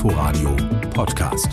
Inforadio Podcast.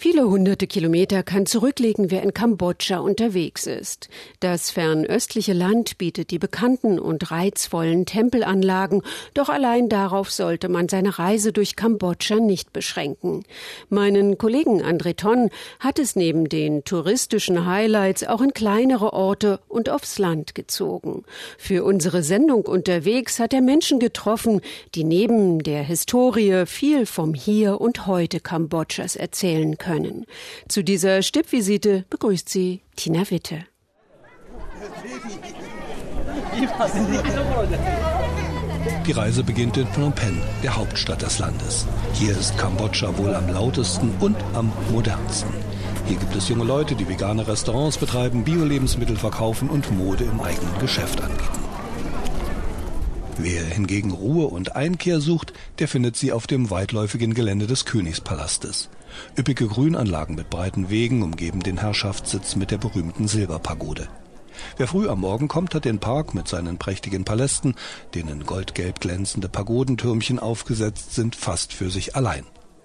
Viele hunderte Kilometer kann zurücklegen, wer in Kambodscha unterwegs ist. Das fernöstliche Land bietet die bekannten und reizvollen Tempelanlagen, doch allein darauf sollte man seine Reise durch Kambodscha nicht beschränken. Meinen Kollegen André Ton hat es neben den touristischen Highlights auch in kleinere Orte und aufs Land gezogen. Für unsere Sendung unterwegs hat er Menschen getroffen, die neben der Historie viel vom Hier und Heute Kambodschas erzählen können können. Zu dieser Stippvisite begrüßt sie Tina Witte. Die Reise beginnt in Phnom Penh, der Hauptstadt des Landes. Hier ist Kambodscha wohl am lautesten und am modernsten. Hier gibt es junge Leute, die vegane Restaurants betreiben, Bio-Lebensmittel verkaufen und Mode im eigenen Geschäft anbieten. Wer hingegen Ruhe und Einkehr sucht, der findet sie auf dem weitläufigen Gelände des Königspalastes. Üppige Grünanlagen mit breiten Wegen umgeben den Herrschaftssitz mit der berühmten Silberpagode. Wer früh am Morgen kommt, hat den Park mit seinen prächtigen Palästen, denen goldgelb glänzende Pagodentürmchen aufgesetzt sind, fast für sich allein.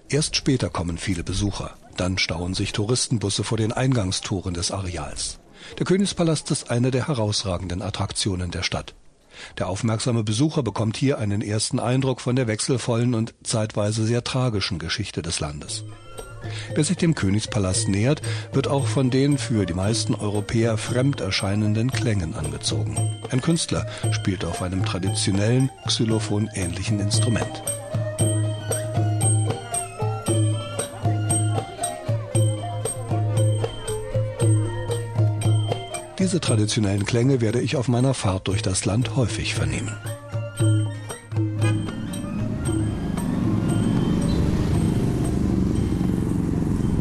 Erst später kommen viele Besucher. Dann stauen sich Touristenbusse vor den Eingangstoren des Areals. Der Königspalast ist eine der herausragenden Attraktionen der Stadt. Der aufmerksame Besucher bekommt hier einen ersten Eindruck von der wechselvollen und zeitweise sehr tragischen Geschichte des Landes. Wer sich dem Königspalast nähert, wird auch von den für die meisten Europäer fremd erscheinenden Klängen angezogen. Ein Künstler spielt auf einem traditionellen Xylophon ähnlichen Instrument. Diese traditionellen Klänge werde ich auf meiner Fahrt durch das Land häufig vernehmen.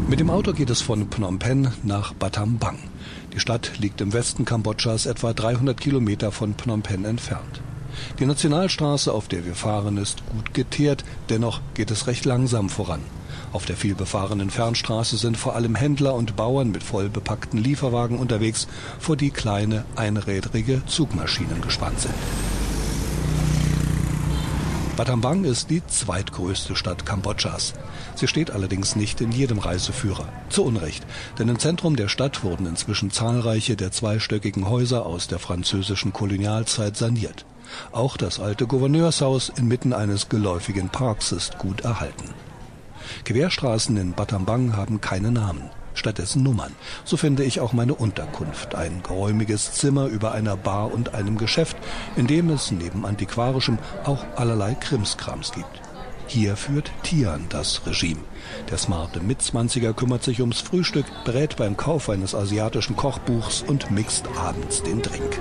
Mit dem Auto geht es von Phnom Penh nach Battambang. Die Stadt liegt im Westen Kambodschas etwa 300 Kilometer von Phnom Penh entfernt. Die Nationalstraße, auf der wir fahren, ist gut geteert, dennoch geht es recht langsam voran. Auf der vielbefahrenen Fernstraße sind vor allem Händler und Bauern mit voll bepackten Lieferwagen unterwegs, vor die kleine einrädrige Zugmaschinen gespannt sind. Battambang ist die zweitgrößte Stadt Kambodschas. Sie steht allerdings nicht in jedem Reiseführer. Zu Unrecht, denn im Zentrum der Stadt wurden inzwischen zahlreiche der zweistöckigen Häuser aus der französischen Kolonialzeit saniert. Auch das alte Gouverneurshaus inmitten eines geläufigen Parks ist gut erhalten. Querstraßen in Battambang haben keine Namen stattdessen Nummern. So finde ich auch meine Unterkunft, ein geräumiges Zimmer über einer Bar und einem Geschäft, in dem es neben Antiquarischem auch allerlei Krimskrams gibt. Hier führt Tian das Regime. Der smarte Mitzwanziger kümmert sich ums Frühstück, berät beim Kauf eines asiatischen Kochbuchs und mixt abends den Drink.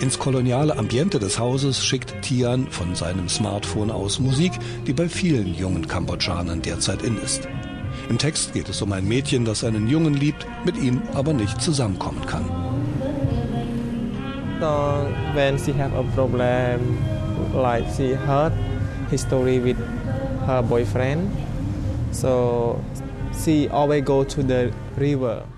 Ins koloniale Ambiente des Hauses schickt Tian von seinem Smartphone aus Musik, die bei vielen jungen Kambodschanern derzeit in ist. Im Text geht es um ein Mädchen, das einen Jungen liebt, mit ihm aber nicht zusammenkommen kann. She have a problem, like she hurt history with her boyfriend, so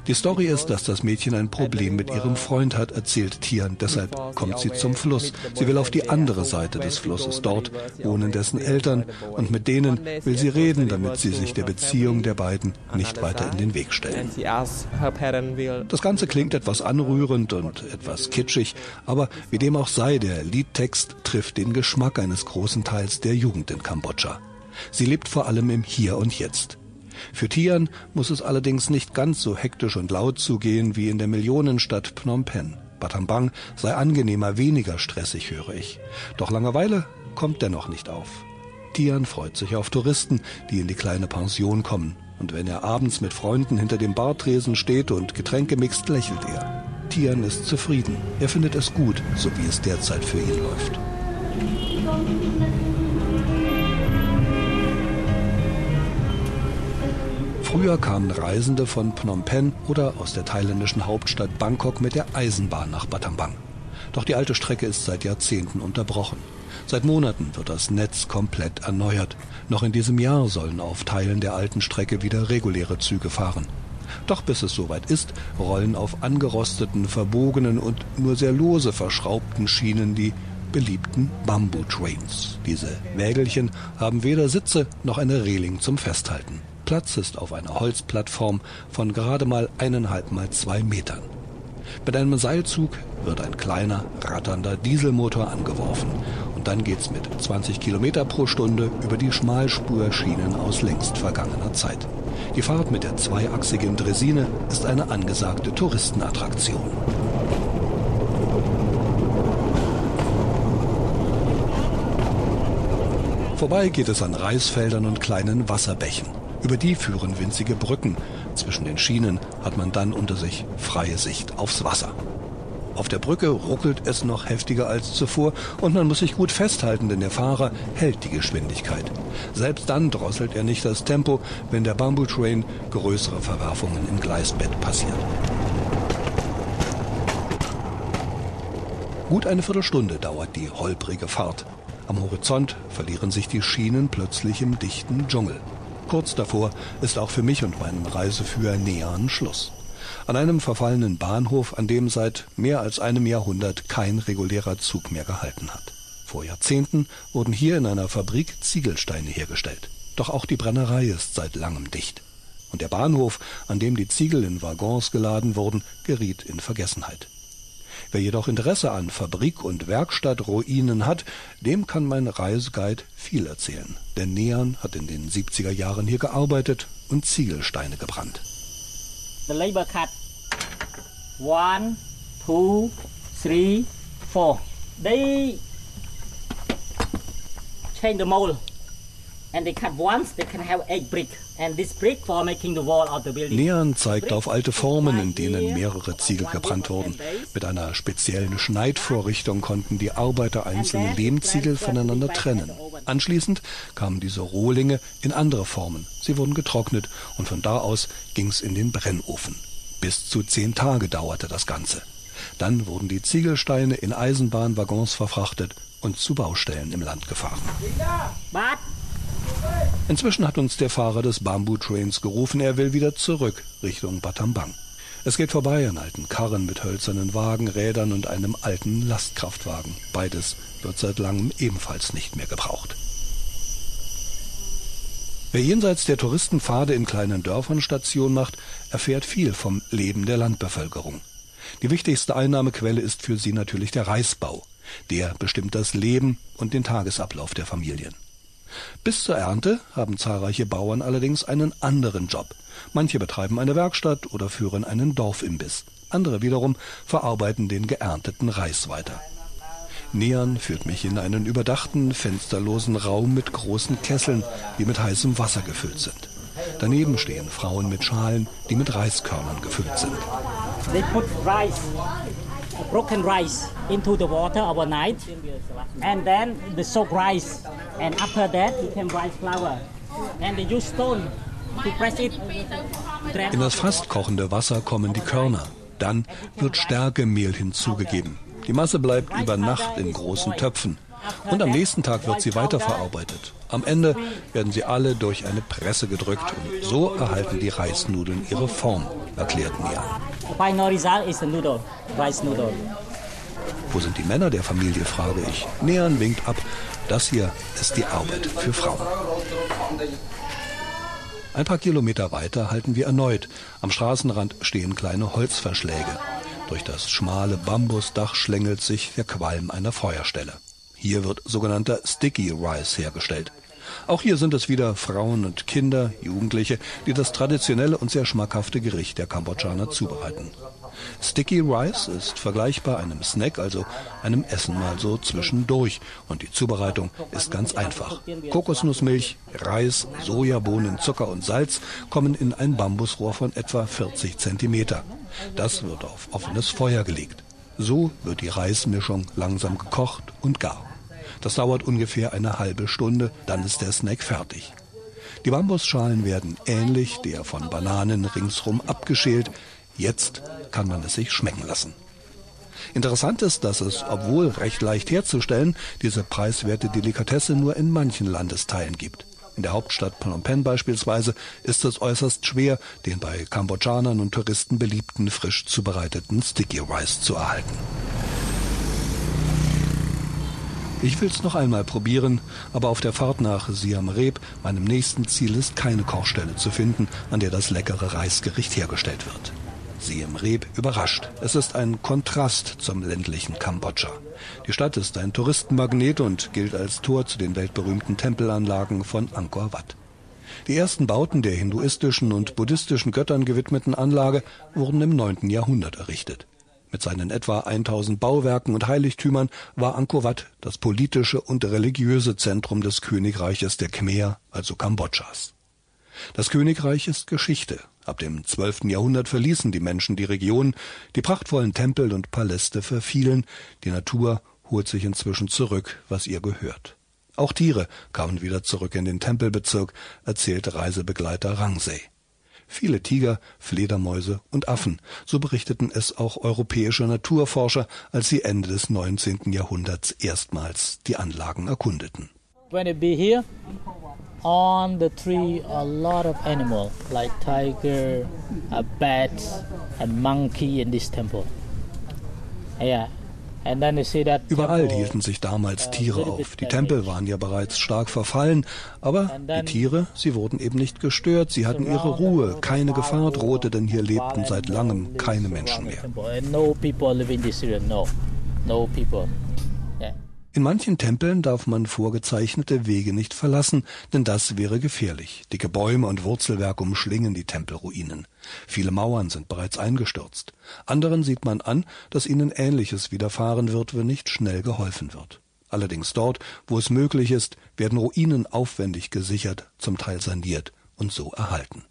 die Story ist, dass das Mädchen ein Problem mit ihrem Freund hat, erzählt Tian. Deshalb kommt sie zum Fluss. Sie will auf die andere Seite des Flusses. Dort wohnen dessen Eltern und mit denen will sie reden, damit sie sich der Beziehung der beiden nicht weiter in den Weg stellen. Das Ganze klingt etwas anrührend und etwas kitschig, aber wie dem auch sei, der Liedtext trifft den Geschmack eines großen Teils der Jugend in Kambodscha. Sie lebt vor allem im Hier und Jetzt. Für Tian muss es allerdings nicht ganz so hektisch und laut zugehen wie in der Millionenstadt Phnom Penh. Battambang sei angenehmer, weniger stressig, höre ich. Doch Langeweile kommt dennoch nicht auf. Tian freut sich auf Touristen, die in die kleine Pension kommen. Und wenn er abends mit Freunden hinter dem Bartresen steht und Getränke mixt, lächelt er. Tian ist zufrieden. Er findet es gut, so wie es derzeit für ihn läuft. Früher kamen Reisende von Phnom Penh oder aus der thailändischen Hauptstadt Bangkok mit der Eisenbahn nach Battambang. Doch die alte Strecke ist seit Jahrzehnten unterbrochen. Seit Monaten wird das Netz komplett erneuert. Noch in diesem Jahr sollen auf Teilen der alten Strecke wieder reguläre Züge fahren. Doch bis es soweit ist, rollen auf angerosteten, verbogenen und nur sehr lose verschraubten Schienen die beliebten Bamboo-Trains. Diese Wägelchen haben weder Sitze noch eine Reling zum Festhalten. Platz ist auf einer Holzplattform von gerade mal eineinhalb mal zwei Metern. Mit einem Seilzug wird ein kleiner, ratternder Dieselmotor angeworfen und dann geht's mit 20 Kilometer pro Stunde über die Schmalspurschienen aus längst vergangener Zeit. Die Fahrt mit der zweiachsigen Dresine ist eine angesagte Touristenattraktion. Vorbei geht es an Reisfeldern und kleinen Wasserbächen. Über die führen winzige Brücken. Zwischen den Schienen hat man dann unter sich freie Sicht aufs Wasser. Auf der Brücke ruckelt es noch heftiger als zuvor und man muss sich gut festhalten, denn der Fahrer hält die Geschwindigkeit. Selbst dann drosselt er nicht das Tempo, wenn der Bamboo Train größere Verwerfungen im Gleisbett passiert. Gut eine Viertelstunde dauert die holprige Fahrt. Am Horizont verlieren sich die Schienen plötzlich im dichten Dschungel. Kurz davor ist auch für mich und meinen Reiseführer Nean Schluss. An einem verfallenen Bahnhof, an dem seit mehr als einem Jahrhundert kein regulärer Zug mehr gehalten hat. Vor Jahrzehnten wurden hier in einer Fabrik Ziegelsteine hergestellt. Doch auch die Brennerei ist seit langem dicht. Und der Bahnhof, an dem die Ziegel in Waggons geladen wurden, geriet in Vergessenheit. Wer jedoch Interesse an Fabrik- und Werkstattruinen hat, dem kann mein Reiseguide viel erzählen. Denn Nean hat in den 70er Jahren hier gearbeitet und Ziegelsteine gebrannt. The labor cut. One, two, three, four. They change the mold. And they cut once, they can have eight brick. Nean zeigt auf alte Formen, in denen mehrere Ziegel gebrannt wurden. Mit einer speziellen Schneidvorrichtung konnten die Arbeiter einzelne Lehmziegel voneinander trennen. Anschließend kamen diese Rohlinge in andere Formen. Sie wurden getrocknet und von da aus ging es in den Brennofen. Bis zu zehn Tage dauerte das Ganze. Dann wurden die Ziegelsteine in Eisenbahnwaggons verfrachtet und zu Baustellen im Land gefahren. Inzwischen hat uns der Fahrer des Bamboo Trains gerufen, er will wieder zurück Richtung Batambang. Es geht vorbei an alten Karren mit hölzernen Wagenrädern und einem alten Lastkraftwagen. Beides wird seit langem ebenfalls nicht mehr gebraucht. Wer jenseits der Touristenpfade in kleinen Dörfern Station macht, erfährt viel vom Leben der Landbevölkerung. Die wichtigste Einnahmequelle ist für sie natürlich der Reisbau. Der bestimmt das Leben und den Tagesablauf der Familien. Bis zur Ernte haben zahlreiche Bauern allerdings einen anderen Job. Manche betreiben eine Werkstatt oder führen einen Dorfimbiss. Andere wiederum verarbeiten den geernteten Reis weiter. Neon führt mich in einen überdachten, fensterlosen Raum mit großen Kesseln, die mit heißem Wasser gefüllt sind. Daneben stehen Frauen mit Schalen, die mit Reiskörnern gefüllt sind. They put rice broken rice into the water overnight, and then the soaked rice, and after that you can rice flour, and they use stone to press it. In das fast kochende Wasser kommen die Körner. Dann wird Stärkemehl hinzugegeben. Die Masse bleibt über Nacht in großen Töpfen. Und am nächsten Tag wird sie weiterverarbeitet. Am Ende werden sie alle durch eine Presse gedrückt und so erhalten die Reisnudeln ihre Form, erklärt Nia. Wo sind die Männer der Familie, frage ich. Nean winkt ab. Das hier ist die Arbeit für Frauen. Ein paar Kilometer weiter halten wir erneut. Am Straßenrand stehen kleine Holzverschläge. Durch das schmale Bambusdach schlängelt sich der Qualm einer Feuerstelle. Hier wird sogenannter Sticky Rice hergestellt. Auch hier sind es wieder Frauen und Kinder, Jugendliche, die das traditionelle und sehr schmackhafte Gericht der Kambodschaner zubereiten. Sticky Rice ist vergleichbar einem Snack, also einem Essen mal so zwischendurch. Und die Zubereitung ist ganz einfach. Kokosnussmilch, Reis, Sojabohnen, Zucker und Salz kommen in ein Bambusrohr von etwa 40 Zentimeter. Das wird auf offenes Feuer gelegt. So wird die Reismischung langsam gekocht und gar. Das dauert ungefähr eine halbe Stunde, dann ist der Snack fertig. Die Bambusschalen werden ähnlich der von Bananen ringsrum abgeschält. Jetzt kann man es sich schmecken lassen. Interessant ist, dass es, obwohl recht leicht herzustellen, diese preiswerte Delikatesse nur in manchen Landesteilen gibt. In der Hauptstadt Phnom Penh beispielsweise ist es äußerst schwer, den bei Kambodschanern und Touristen beliebten frisch zubereiteten Sticky Rice zu erhalten. Ich will's noch einmal probieren, aber auf der Fahrt nach Siam Reap, meinem nächsten Ziel, ist keine Kochstelle zu finden, an der das leckere Reisgericht hergestellt wird. Siem Reap überrascht. Es ist ein Kontrast zum ländlichen Kambodscha. Die Stadt ist ein Touristenmagnet und gilt als Tor zu den weltberühmten Tempelanlagen von Angkor Wat. Die ersten Bauten der hinduistischen und buddhistischen Göttern gewidmeten Anlage wurden im 9. Jahrhundert errichtet. Mit seinen etwa 1000 Bauwerken und Heiligtümern war Angkor Wat das politische und religiöse Zentrum des Königreiches der Khmer, also Kambodschas. Das Königreich ist Geschichte. Ab dem 12. Jahrhundert verließen die Menschen die Region, die prachtvollen Tempel und Paläste verfielen, die Natur holt sich inzwischen zurück, was ihr gehört. Auch Tiere kamen wieder zurück in den Tempelbezirk, erzählte Reisebegleiter Rangsei. Viele Tiger, Fledermäuse und Affen, so berichteten es auch europäische Naturforscher, als sie Ende des 19. Jahrhunderts erstmals die Anlagen erkundeten. When it be here, on the tree a lot of animal like tiger, a bat and monkey in this temple. Yeah, Überall hielten sich damals uh, Tiere auf. Die Tempel waren ja bereits stark verfallen, aber die Tiere, sie wurden eben nicht gestört, sie hatten ihre Ruhe, keine Gefahr drohte, denn hier lebten seit langem keine Menschen mehr. In manchen Tempeln darf man vorgezeichnete Wege nicht verlassen, denn das wäre gefährlich. Dicke Bäume und Wurzelwerke umschlingen die Tempelruinen. Viele Mauern sind bereits eingestürzt. Anderen sieht man an, dass ihnen Ähnliches widerfahren wird, wenn nicht schnell geholfen wird. Allerdings dort, wo es möglich ist, werden Ruinen aufwendig gesichert, zum Teil saniert und so erhalten.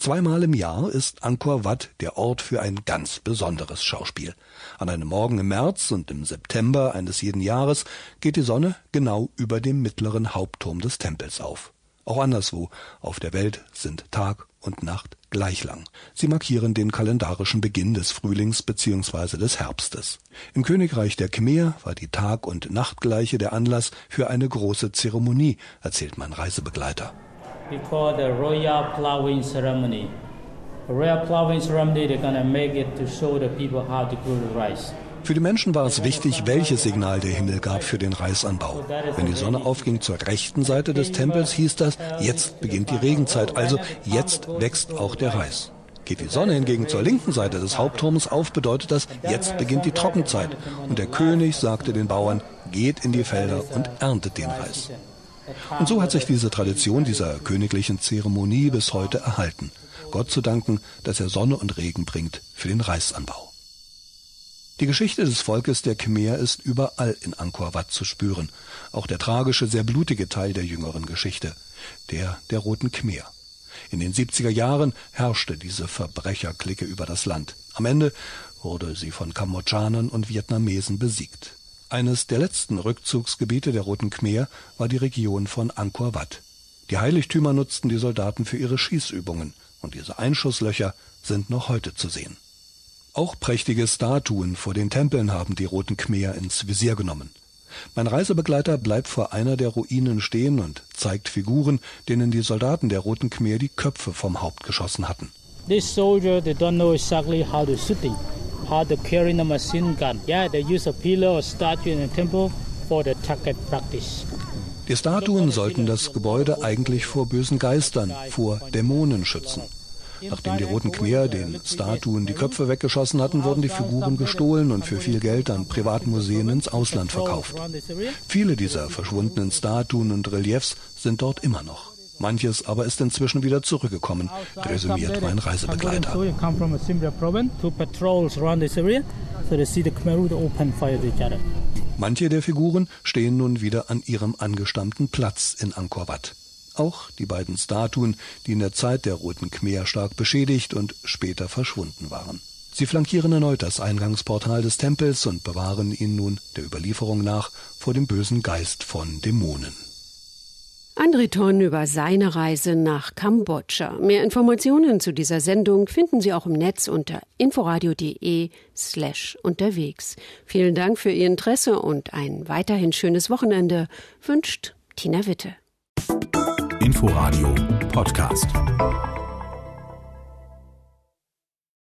Zweimal im Jahr ist Angkor Wat der Ort für ein ganz besonderes Schauspiel. An einem Morgen im März und im September eines jeden Jahres geht die Sonne genau über dem mittleren Hauptturm des Tempels auf. Auch anderswo auf der Welt sind Tag und Nacht gleich lang. Sie markieren den kalendarischen Beginn des Frühlings bzw. des Herbstes. Im Königreich der Khmer war die Tag- und Nachtgleiche der Anlass für eine große Zeremonie, erzählt mein Reisebegleiter we call the royal plowing ceremony. The royal plowing ceremony, they're gonna make it to show the people how to grow the rice. Für die Menschen war es wichtig, welches Signal der Himmel gab für den Reisanbau. Wenn die Sonne aufging zur rechten Seite des Tempels, hieß das, jetzt beginnt die Regenzeit, also jetzt wächst auch der Reis. Geht die Sonne hingegen zur linken Seite des Hauptturms auf, bedeutet das, jetzt beginnt die Trockenzeit. Und der König sagte den Bauern, geht in die Felder und erntet den Reis. Und so hat sich diese Tradition dieser königlichen Zeremonie bis heute erhalten. Gott zu danken, dass er Sonne und Regen bringt für den Reisanbau. Die Geschichte des Volkes der Khmer ist überall in Angkor Wat zu spüren. Auch der tragische, sehr blutige Teil der jüngeren Geschichte, der der Roten Khmer. In den 70er Jahren herrschte diese Verbrecherklicke über das Land. Am Ende wurde sie von Kambodschanern und Vietnamesen besiegt. Eines der letzten Rückzugsgebiete der Roten Khmer war die Region von Angkor Wat. Die Heiligtümer nutzten die Soldaten für ihre Schießübungen, und diese Einschusslöcher sind noch heute zu sehen. Auch prächtige Statuen vor den Tempeln haben die Roten Khmer ins Visier genommen. Mein Reisebegleiter bleibt vor einer der Ruinen stehen und zeigt Figuren, denen die Soldaten der Roten Khmer die Köpfe vom Haupt geschossen hatten. This soldier, they don't know exactly how to shooting how to carry the machine gun. Yeah, they use a pillar or statue in the temple for the target practice. Die Statuen sollten das Gebäude eigentlich vor bösen Geistern, vor Dämonen schützen. Nachdem die Roten Khmer den Statuen die Köpfe weggeschossen hatten, wurden die Figuren gestohlen und für viel Geld an Privatmuseen ins Ausland verkauft. Viele dieser verschwundenen Statuen und Reliefs sind dort immer noch. Manches aber ist inzwischen wieder zurückgekommen, resümiert mein Reisebegleiter. Manche der Figuren stehen nun wieder an ihrem angestammten Platz in Angkor Wat. Auch die beiden Statuen, die in der Zeit der Roten Khmer stark beschädigt und später verschwunden waren. Sie flankieren erneut das Eingangsportal des Tempels und bewahren ihn nun der Überlieferung nach vor dem bösen Geist von Dämonen. André Ton über seine Reise nach Kambodscha. Mehr Informationen zu dieser Sendung finden Sie auch im Netz unter inforadio.de slash unterwegs. Vielen Dank für Ihr Interesse und ein weiterhin schönes Wochenende wünscht Tina Witte. Inforadio Podcast.